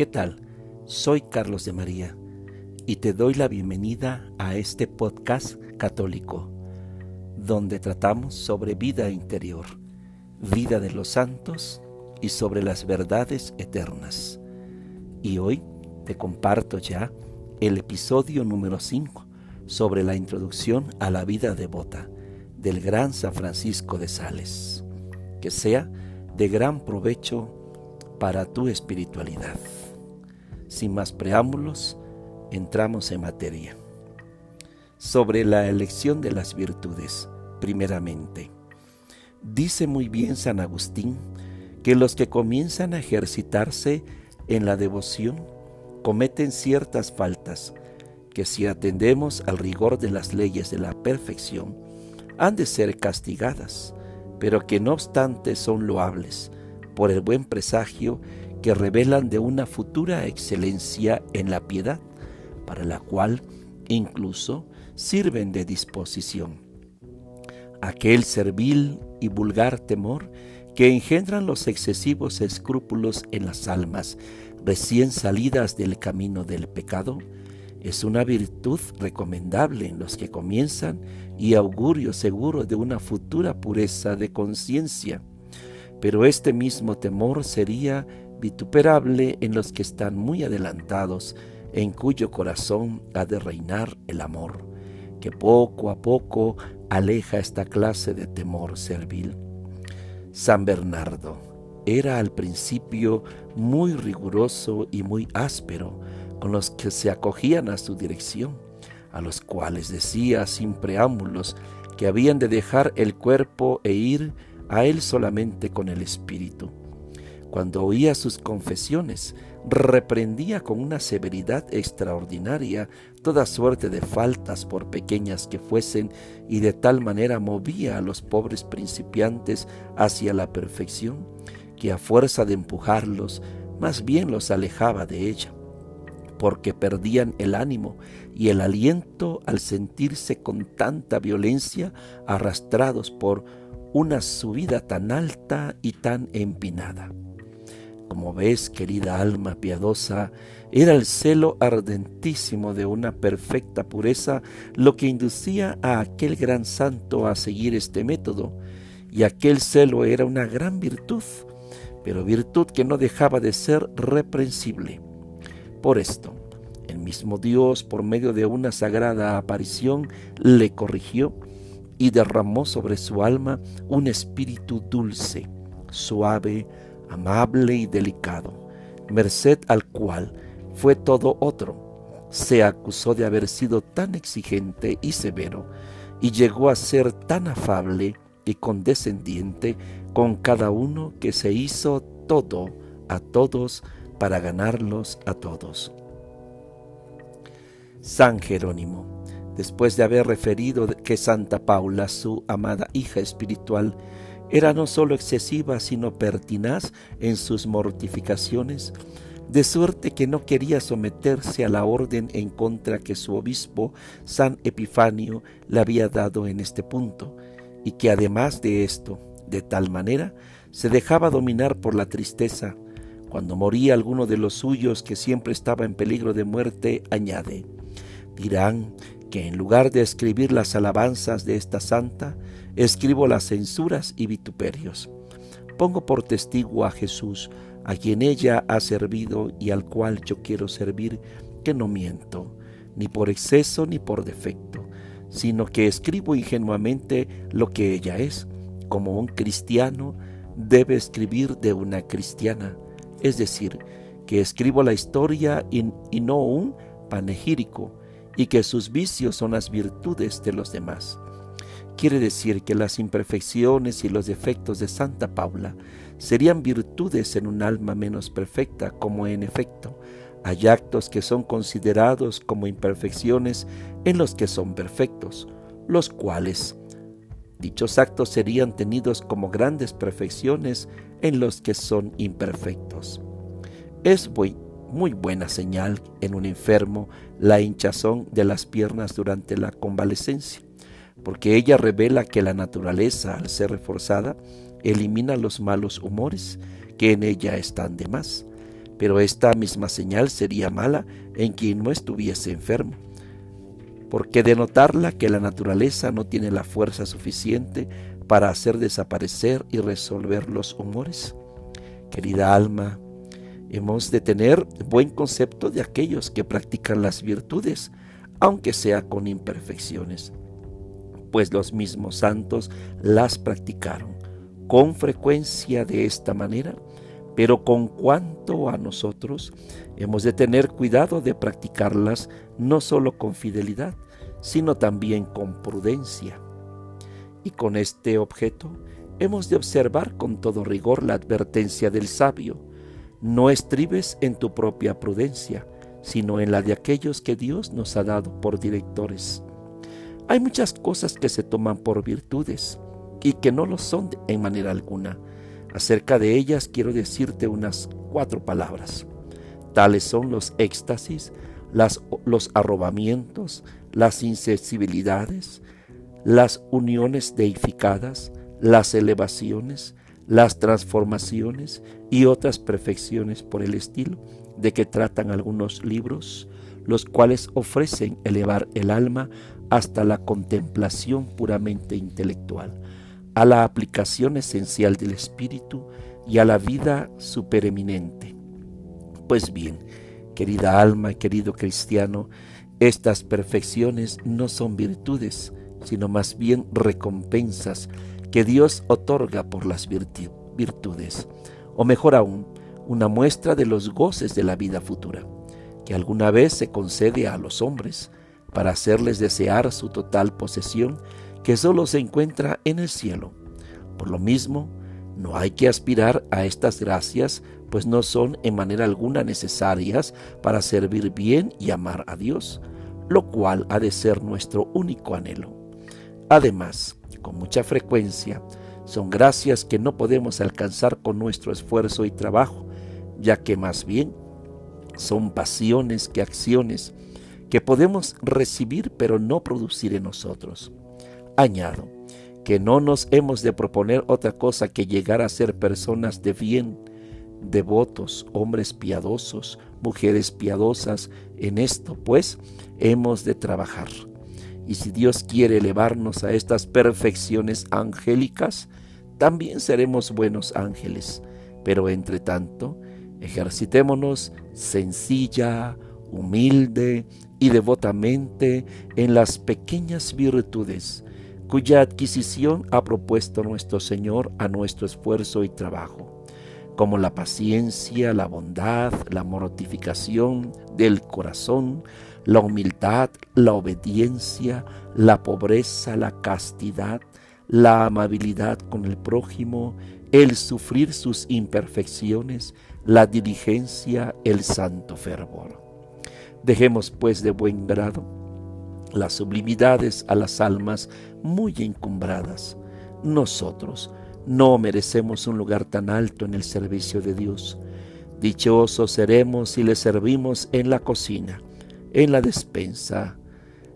¿Qué tal? Soy Carlos de María y te doy la bienvenida a este podcast católico, donde tratamos sobre vida interior, vida de los santos y sobre las verdades eternas. Y hoy te comparto ya el episodio número 5 sobre la introducción a la vida devota del gran San Francisco de Sales. Que sea de gran provecho para tu espiritualidad. Sin más preámbulos, entramos en materia. Sobre la elección de las virtudes, primeramente. Dice muy bien San Agustín que los que comienzan a ejercitarse en la devoción cometen ciertas faltas que si atendemos al rigor de las leyes de la perfección, han de ser castigadas, pero que no obstante son loables por el buen presagio que revelan de una futura excelencia en la piedad, para la cual incluso sirven de disposición. Aquel servil y vulgar temor que engendran los excesivos escrúpulos en las almas recién salidas del camino del pecado, es una virtud recomendable en los que comienzan y augurio seguro de una futura pureza de conciencia. Pero este mismo temor sería vituperable en los que están muy adelantados, en cuyo corazón ha de reinar el amor, que poco a poco aleja esta clase de temor servil. San Bernardo era al principio muy riguroso y muy áspero con los que se acogían a su dirección, a los cuales decía sin preámbulos que habían de dejar el cuerpo e ir a él solamente con el espíritu cuando oía sus confesiones, reprendía con una severidad extraordinaria toda suerte de faltas por pequeñas que fuesen y de tal manera movía a los pobres principiantes hacia la perfección que a fuerza de empujarlos más bien los alejaba de ella, porque perdían el ánimo y el aliento al sentirse con tanta violencia arrastrados por una subida tan alta y tan empinada. Como ves, querida alma piadosa, era el celo ardentísimo de una perfecta pureza lo que inducía a aquel gran santo a seguir este método, y aquel celo era una gran virtud, pero virtud que no dejaba de ser reprensible. Por esto, el mismo Dios, por medio de una sagrada aparición, le corrigió y derramó sobre su alma un espíritu dulce, suave, amable y delicado, merced al cual fue todo otro. Se acusó de haber sido tan exigente y severo, y llegó a ser tan afable y condescendiente con cada uno que se hizo todo a todos para ganarlos a todos. San Jerónimo, después de haber referido que Santa Paula, su amada hija espiritual, era no sólo excesiva, sino pertinaz en sus mortificaciones, de suerte que no quería someterse a la orden en contra que su obispo, San Epifanio, le había dado en este punto, y que además de esto, de tal manera, se dejaba dominar por la tristeza. Cuando moría alguno de los suyos que siempre estaba en peligro de muerte, añade, dirán que en lugar de escribir las alabanzas de esta santa, escribo las censuras y vituperios. Pongo por testigo a Jesús, a quien ella ha servido y al cual yo quiero servir, que no miento, ni por exceso ni por defecto, sino que escribo ingenuamente lo que ella es, como un cristiano debe escribir de una cristiana, es decir, que escribo la historia y, no un panegírico, y que sus vicios son las virtudes de los demás. Quiere decir que las imperfecciones y los defectos de Santa Paula serían virtudes en un alma menos perfecta, como en efecto hay actos que son considerados como imperfecciones en los que son perfectos, los cuales dichos actos serían tenidos como grandes perfecciones en los que son imperfectos. Es muy, muy buena señal en un enfermo la hinchazón de las piernas durante la convalecencia, porque ella revela que la naturaleza, al ser reforzada, elimina los malos humores que en ella están de más. pero esta misma señal sería mala en quien no estuviese enfermo, porque denotarla que la naturaleza no tiene la fuerza suficiente para hacer desaparecer y resolver los humores. Querida alma, hemos de tener buen concepto de aquellos que practican las virtudes, aunque sea con imperfecciones, pues los mismos santos las practicaron con frecuencia de esta manera pero con cuanto a nosotros, hemos de tener cuidado de practicarlas no solo con fidelidad, sino también con prudencia. Y con este objeto hemos de observar con todo rigor la advertencia del sabio. No estribes en tu propia prudencia, sino en la de aquellos que Dios nos ha dado por directores. Hay muchas cosas que se toman por virtudes y que no lo son en manera alguna Acerca de ellas quiero decirte unas cuatro palabras. Tales son los éxtasis, los arrobamientos, las insensibilidades, las uniones deificadas, las elevaciones, las transformaciones y otras perfecciones por el estilo de que tratan algunos libros, los cuales ofrecen elevar el alma hasta la contemplación puramente intelectual a la aplicación esencial del espíritu y a la vida supereminente. Pues bien, querida alma y querido cristiano, estas perfecciones no son virtudes, sino más bien recompensas que Dios otorga por las virtudes, o mejor aún, una muestra de los goces de la vida futura, que alguna vez se concede a los hombres para hacerles desear su total posesión que solo se encuentra en el cielo. Por lo mismo, no hay que aspirar a estas gracias, pues no son en manera alguna necesarias para servir bien y amar a Dios, lo cual ha de ser nuestro único anhelo. Además, con mucha frecuencia, son gracias que no podemos alcanzar con nuestro esfuerzo y trabajo, ya que más bien son pasiones que acciones que podemos recibir pero no producir en nosotros. Añado que no nos hemos de proponer otra cosa que llegar a ser personas de bien, devotos, hombres piadosos, mujeres piadosas. En esto, pues, hemos de trabajar. Y si Dios quiere elevarnos a estas perfecciones angélicas, también seremos buenos ángeles. Pero entre tanto, ejercitémonos sencilla, humilde y devotamente en las pequeñas virtudes cuya adquisición ha propuesto nuestro Señor a nuestro esfuerzo y trabajo, como la paciencia, la bondad, la mortificación del corazón, la humildad, la obediencia, la pobreza, la castidad, la amabilidad con el prójimo, el sufrir sus imperfecciones, la diligencia, el santo fervor. Dejemos pues de buen grado las sublimidades a las almas muy encumbradas. Nosotros no merecemos un lugar tan alto en el servicio de Dios. Dichosos seremos si le servimos en la cocina, en la despensa,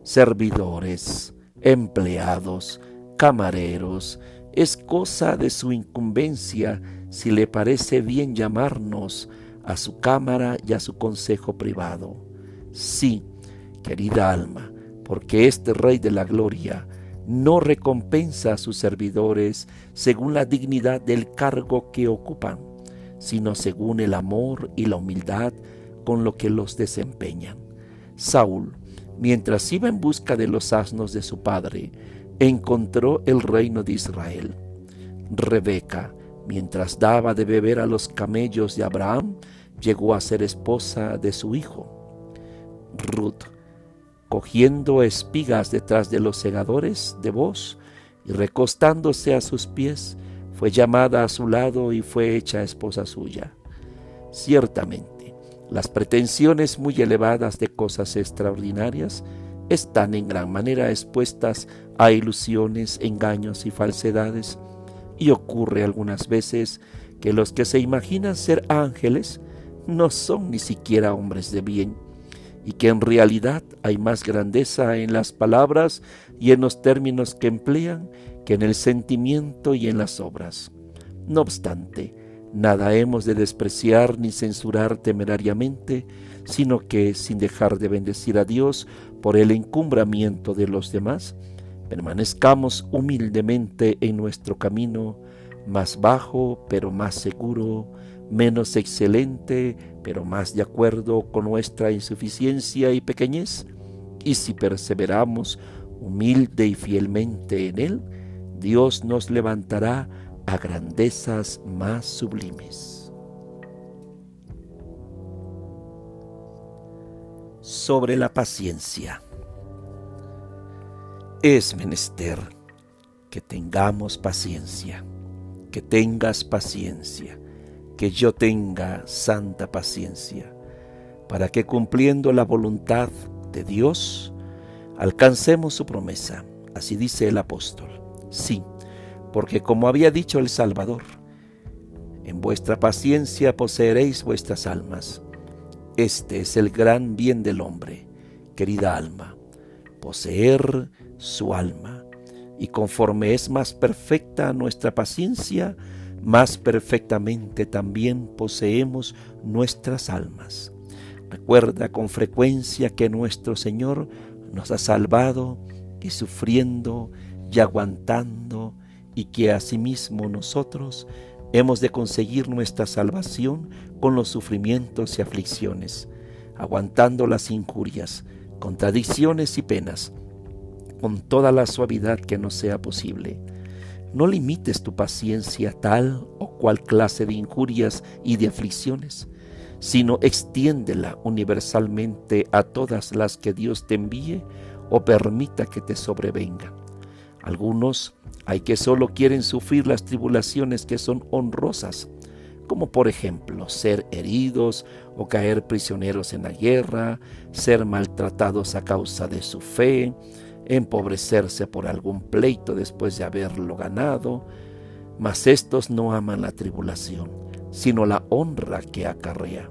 servidores, empleados, camareros. Es cosa de su incumbencia si le parece bien llamarnos a su cámara y a su consejo privado. Sí, querida alma, porque este Rey de la Gloria no recompensa a sus servidores según la dignidad del cargo que ocupan, sino según el amor y la humildad con lo que los desempeñan. Saúl, mientras iba en busca de los asnos de su padre, encontró el reino de Israel. Rebeca, mientras daba de beber a los camellos de Abraham, llegó a ser esposa de su hijo. Ruth, cogiendo espigas detrás de los segadores de voz y recostándose a sus pies, fue llamada a su lado y fue hecha esposa suya. Ciertamente, las pretensiones muy elevadas de cosas extraordinarias están en gran manera expuestas a ilusiones, engaños y falsedades, y ocurre algunas veces que los que se imaginan ser ángeles no son ni siquiera hombres de bien, y que en realidad hay más grandeza en las palabras y en los términos que emplean que en el sentimiento y en las obras. No obstante, Nada hemos de despreciar ni censurar temerariamente, sino que, sin dejar de bendecir a Dios por el encumbramiento de los demás, permanezcamos humildemente en nuestro camino, más bajo pero más seguro, menos excelente pero más de acuerdo con nuestra insuficiencia y pequeñez. Y si perseveramos humilde y fielmente en Él, Dios nos levantará a grandezas más sublimes. Sobre la paciencia. Es menester que tengamos paciencia, que tengas paciencia, que yo tenga santa paciencia, para que cumpliendo la voluntad de Dios, alcancemos su promesa. Así dice el apóstol. Sí, porque como había dicho el Salvador, en vuestra paciencia poseeréis vuestras almas. Este es el gran bien del hombre, querida alma, poseer su alma. Y conforme es más perfecta nuestra paciencia, más perfectamente también poseemos nuestras almas. Recuerda con frecuencia que nuestro Señor nos ha salvado y sufriendo y aguantando y que asimismo nosotros hemos de conseguir nuestra salvación con los sufrimientos y aflicciones, aguantando las injurias, contradicciones y penas, con toda la suavidad que nos sea posible. No limites tu paciencia a tal o cual clase de injurias y de aflicciones, sino extiéndela universalmente a todas las que Dios te envíe o permita que te sobrevengan. Algunos hay que solo quieren sufrir las tribulaciones que son honrosas, como por ejemplo ser heridos o caer prisioneros en la guerra, ser maltratados a causa de su fe, empobrecerse por algún pleito después de haberlo ganado, mas estos no aman la tribulación, sino la honra que acarrea.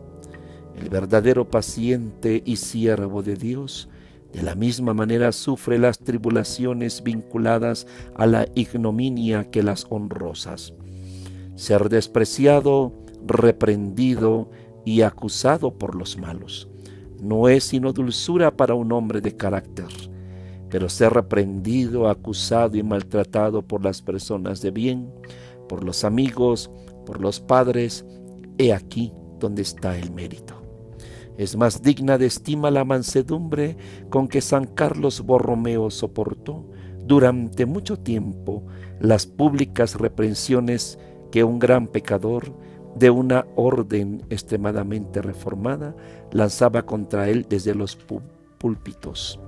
El verdadero paciente y siervo de Dios de la misma manera sufre las tribulaciones vinculadas a la ignominia que las honrosas. Ser despreciado, reprendido y acusado por los malos no es sino dulzura para un hombre de carácter, pero ser reprendido, acusado y maltratado por las personas de bien, por los amigos, por los padres, he aquí donde está el mérito. Es más digna de estima la mansedumbre con que San Carlos Borromeo soportó durante mucho tiempo las públicas reprensiones que un gran pecador de una orden extremadamente reformada lanzaba contra él desde los púlpitos,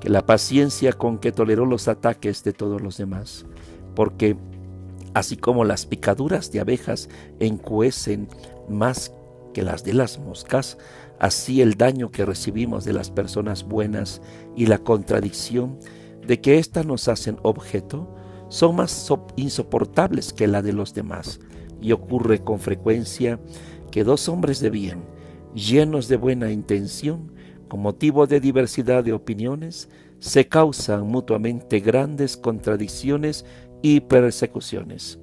que la paciencia con que toleró los ataques de todos los demás, porque así como las picaduras de abejas encuecen más que las de las moscas, así el daño que recibimos de las personas buenas y la contradicción de que éstas nos hacen objeto son más insoportables que la de los demás. Y ocurre con frecuencia que dos hombres de bien, llenos de buena intención, con motivo de diversidad de opiniones, se causan mutuamente grandes contradicciones y persecuciones.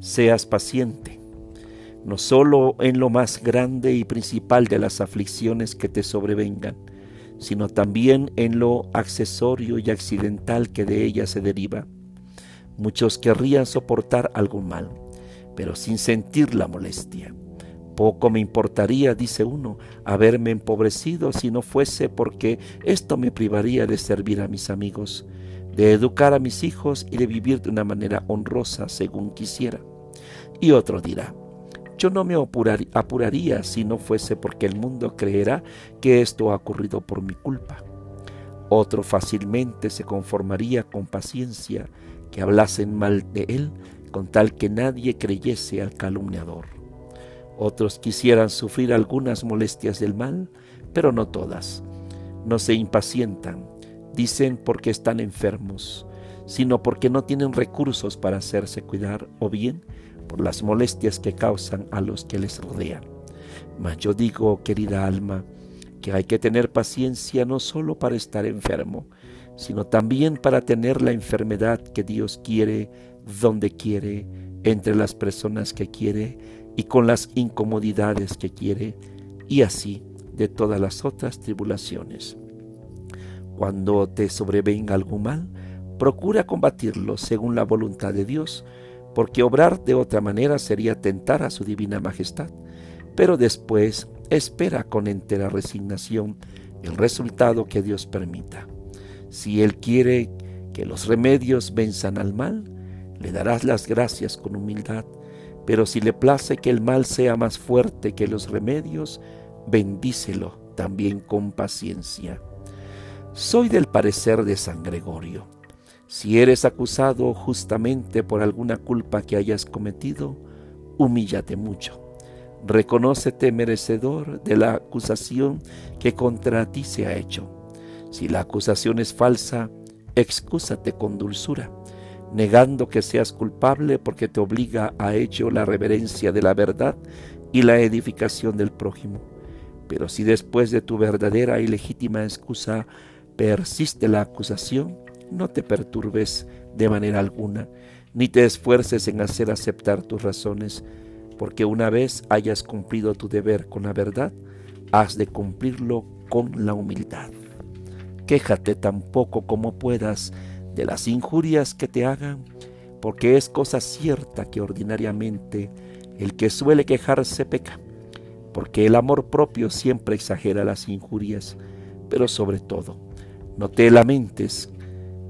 Seas paciente, no solo en lo más grande y principal de las aflicciones que te sobrevengan, sino también en lo accesorio y accidental que de ellas se deriva. Muchos querrían soportar algún mal, pero sin sentir la molestia. Poco me importaría, dice uno, haberme empobrecido si no fuese porque esto me privaría de servir a mis amigos, de educar a mis hijos y de vivir de una manera honrosa según quisiera. Y otro dirá, yo no me apuraría si no fuese porque el mundo creerá que esto ha ocurrido por mi culpa. Otro fácilmente se conformaría con paciencia que hablasen mal de él con tal que nadie creyese al calumniador. Otros quisieran sufrir algunas molestias del mal, pero no todas. No se impacientan, dicen porque están enfermos, sino porque no tienen recursos para hacerse cuidar o bien por las molestias que causan a los que les rodean. Mas yo digo, querida alma, que hay que tener paciencia no solo para estar enfermo, sino también para tener la enfermedad que Dios quiere, donde quiere entre las personas que quiere y con las incomodidades que quiere, y así de todas las otras tribulaciones. Cuando te sobrevenga algún mal, procura combatirlo según la voluntad de Dios, porque obrar de otra manera sería tentar a su divina majestad. Pero después espera con entera resignación el resultado que Dios permita. Si Él quiere que los remedios venzan al mal, le darás las gracias con humildad, pero si le place que el mal sea más fuerte que los remedios, bendícelo también con paciencia. Soy del parecer de San Gregorio. Si eres acusado justamente por alguna culpa que hayas cometido, humíllate mucho. Reconócete merecedor de la acusación que contra ti se ha hecho. Si la acusación es falsa, excúsate con dulzura, negando que seas culpable porque te obliga a ello la reverencia de la verdad y la edificación del prójimo. Pero si después de tu verdadera y legítima excusa persiste la acusación, no te perturbes de manera alguna, ni te esfuerces en hacer aceptar tus razones, porque una vez hayas cumplido tu deber con la verdad, has de cumplirlo con la humildad. Quéjate tan poco como puedas de las injurias que te hagan, porque es cosa cierta que ordinariamente el que suele quejarse peca, porque el amor propio siempre exagera las injurias, pero sobre todo, no te lamentes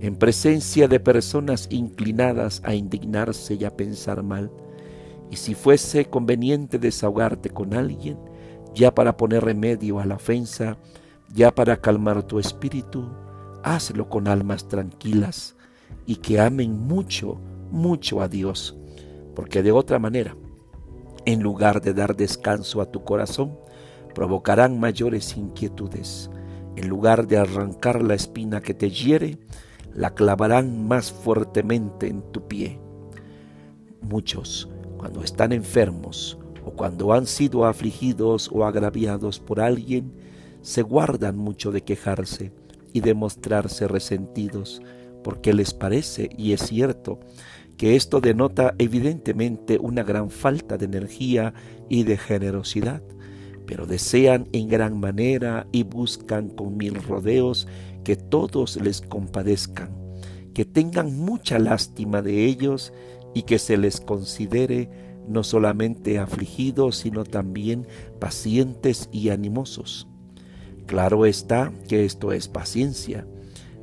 en presencia de personas inclinadas a indignarse y a pensar mal, y si fuese conveniente desahogarte con alguien, ya para poner remedio a la ofensa, ya para calmar tu espíritu, hazlo con almas tranquilas y que amen mucho, mucho a Dios, porque de otra manera, en lugar de dar descanso a tu corazón, provocarán mayores inquietudes. En lugar de arrancar la espina que te hiere, la clavarán más fuertemente en tu pie. Muchos, cuando están enfermos o cuando han sido afligidos o agraviados por alguien, se guardan mucho de quejarse y de mostrarse resentidos, porque les parece, y es cierto, que esto denota evidentemente una gran falta de energía y de generosidad, pero desean en gran manera y buscan con mil rodeos que todos les compadezcan, que tengan mucha lástima de ellos y que se les considere no solamente afligidos, sino también pacientes y animosos. Claro está que esto es paciencia,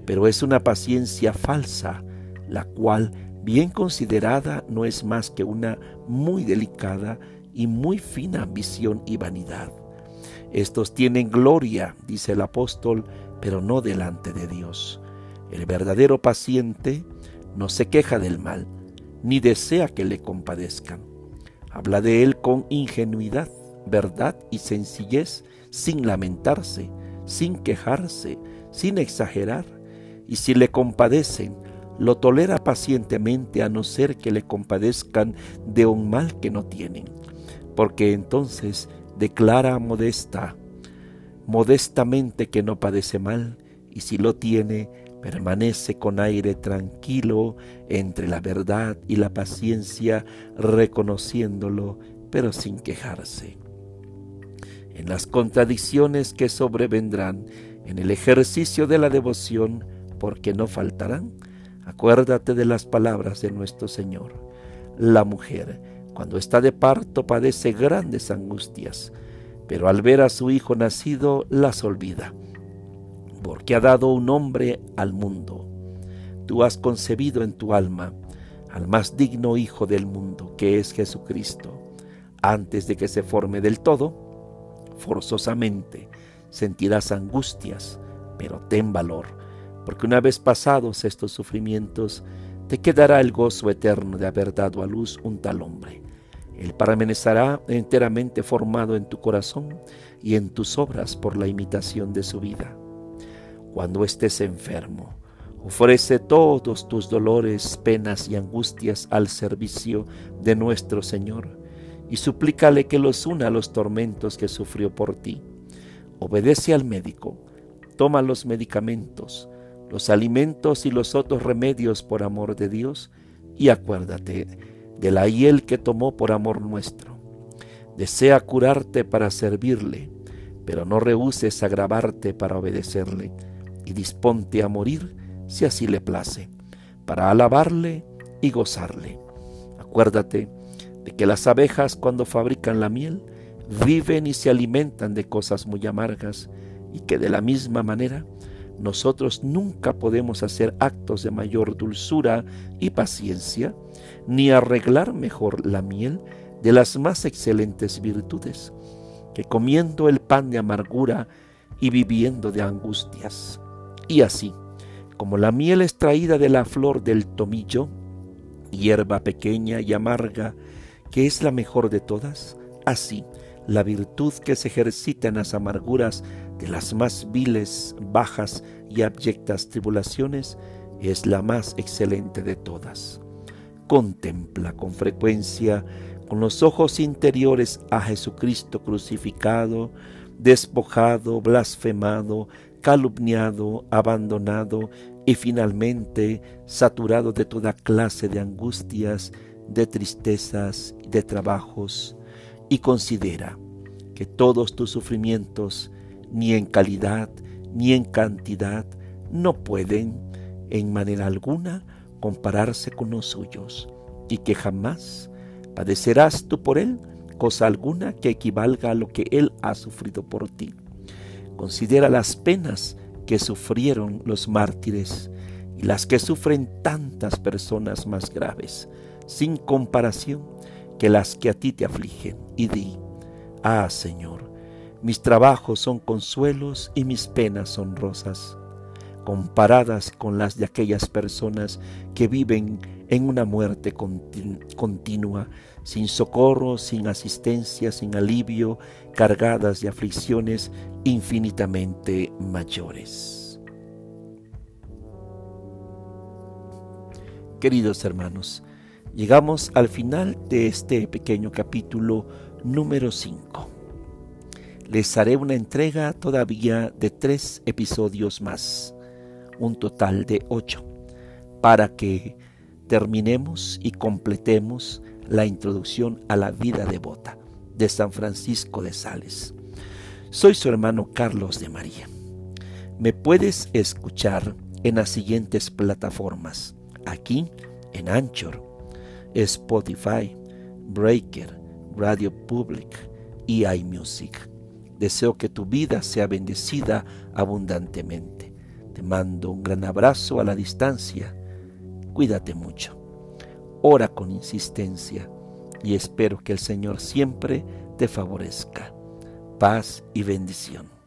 pero es una paciencia falsa, la cual, bien considerada, no es más que una muy delicada y muy fina ambición y vanidad. Estos tienen gloria, dice el apóstol, pero no delante de Dios. El verdadero paciente no se queja del mal, ni desea que le compadezcan. Habla de él con ingenuidad, verdad y sencillez, sin lamentarse, sin quejarse, sin exagerar, y si le compadecen, lo tolera pacientemente a no ser que le compadezcan de un mal que no tienen, porque entonces declara modesta modestamente que no padece mal, y si lo tiene, permanece con aire tranquilo entre la verdad y la paciencia, reconociéndolo, pero sin quejarse. En las contradicciones que sobrevendrán en el ejercicio de la devoción, porque no faltarán, acuérdate de las palabras de nuestro Señor. La mujer, cuando está de parto, padece grandes angustias, pero al ver a su hijo nacido las olvida, porque ha dado un hombre al mundo. Tú has concebido en tu alma al más digno hijo del mundo, que es Jesucristo. Antes de que se forme del todo, forzosamente sentirás angustias, pero ten valor, porque una vez pasados estos sufrimientos, te quedará el gozo eterno de haber dado a luz un tal hombre él permanecerá enteramente formado en tu corazón y en tus obras por la imitación de su vida. Cuando estés enfermo, ofrece todos tus dolores, penas y angustias al servicio de nuestro Señor y suplícale que los una a los tormentos que sufrió por ti. Obedece al médico, toma los medicamentos, los alimentos y los otros remedios por amor de Dios y acuérdate de la hiel que tomó por amor nuestro. Desea curarte para servirle, pero no rehuses agravarte para obedecerle, y disponte a morir si así le place, para alabarle y gozarle. Acuérdate de que las abejas cuando fabrican la miel viven y se alimentan de cosas muy amargas, y que de la misma manera nosotros nunca podemos hacer actos de mayor dulzura y paciencia, ni arreglar mejor la miel de las más excelentes virtudes, que comiendo el pan de amargura y viviendo de angustias. Y así, como la miel extraída de la flor del tomillo, hierba pequeña y amarga, que es la mejor de todas, así la virtud que se ejercita en las amarguras de las más viles, bajas y abyectas tribulaciones es la más excelente de todas. Contempla con frecuencia con los ojos interiores a Jesucristo crucificado, despojado, blasfemado, calumniado, abandonado y finalmente saturado de toda clase de angustias, de tristezas, de trabajos, y considera que todos tus sufrimientos, ni en calidad ni en cantidad, no pueden en manera alguna compararse con los suyos, y que jamás padecerás tú por él cosa alguna que equivalga a lo que él ha sufrido por ti. Considera las penas que sufrieron los mártires y las que sufren tantas personas más graves, sin comparación que las que a ti te afligen, y di, ah Señor, mis trabajos son consuelos y mis penas son rosas, comparadas con las de aquellas personas que viven en una muerte continua, sin socorro, sin asistencia, sin alivio, cargadas de aflicciones infinitamente mayores. Queridos hermanos, llegamos al final de este pequeño capítulo número 5 les haré una entrega todavía de tres episodios más, un total de ocho, para que terminemos y completemos la introducción a la vida devota de San Francisco de Sales. Soy su hermano Carlos de María. Me puedes escuchar en las siguientes plataformas, aquí en Anchor, Spotify, Breaker, Radio Public y iMusic. Deseo que tu vida sea bendecida abundantemente. Te mando un gran abrazo a la distancia. Cuídate mucho. Ora con insistencia y espero que el Señor siempre te favorezca. Paz y bendición.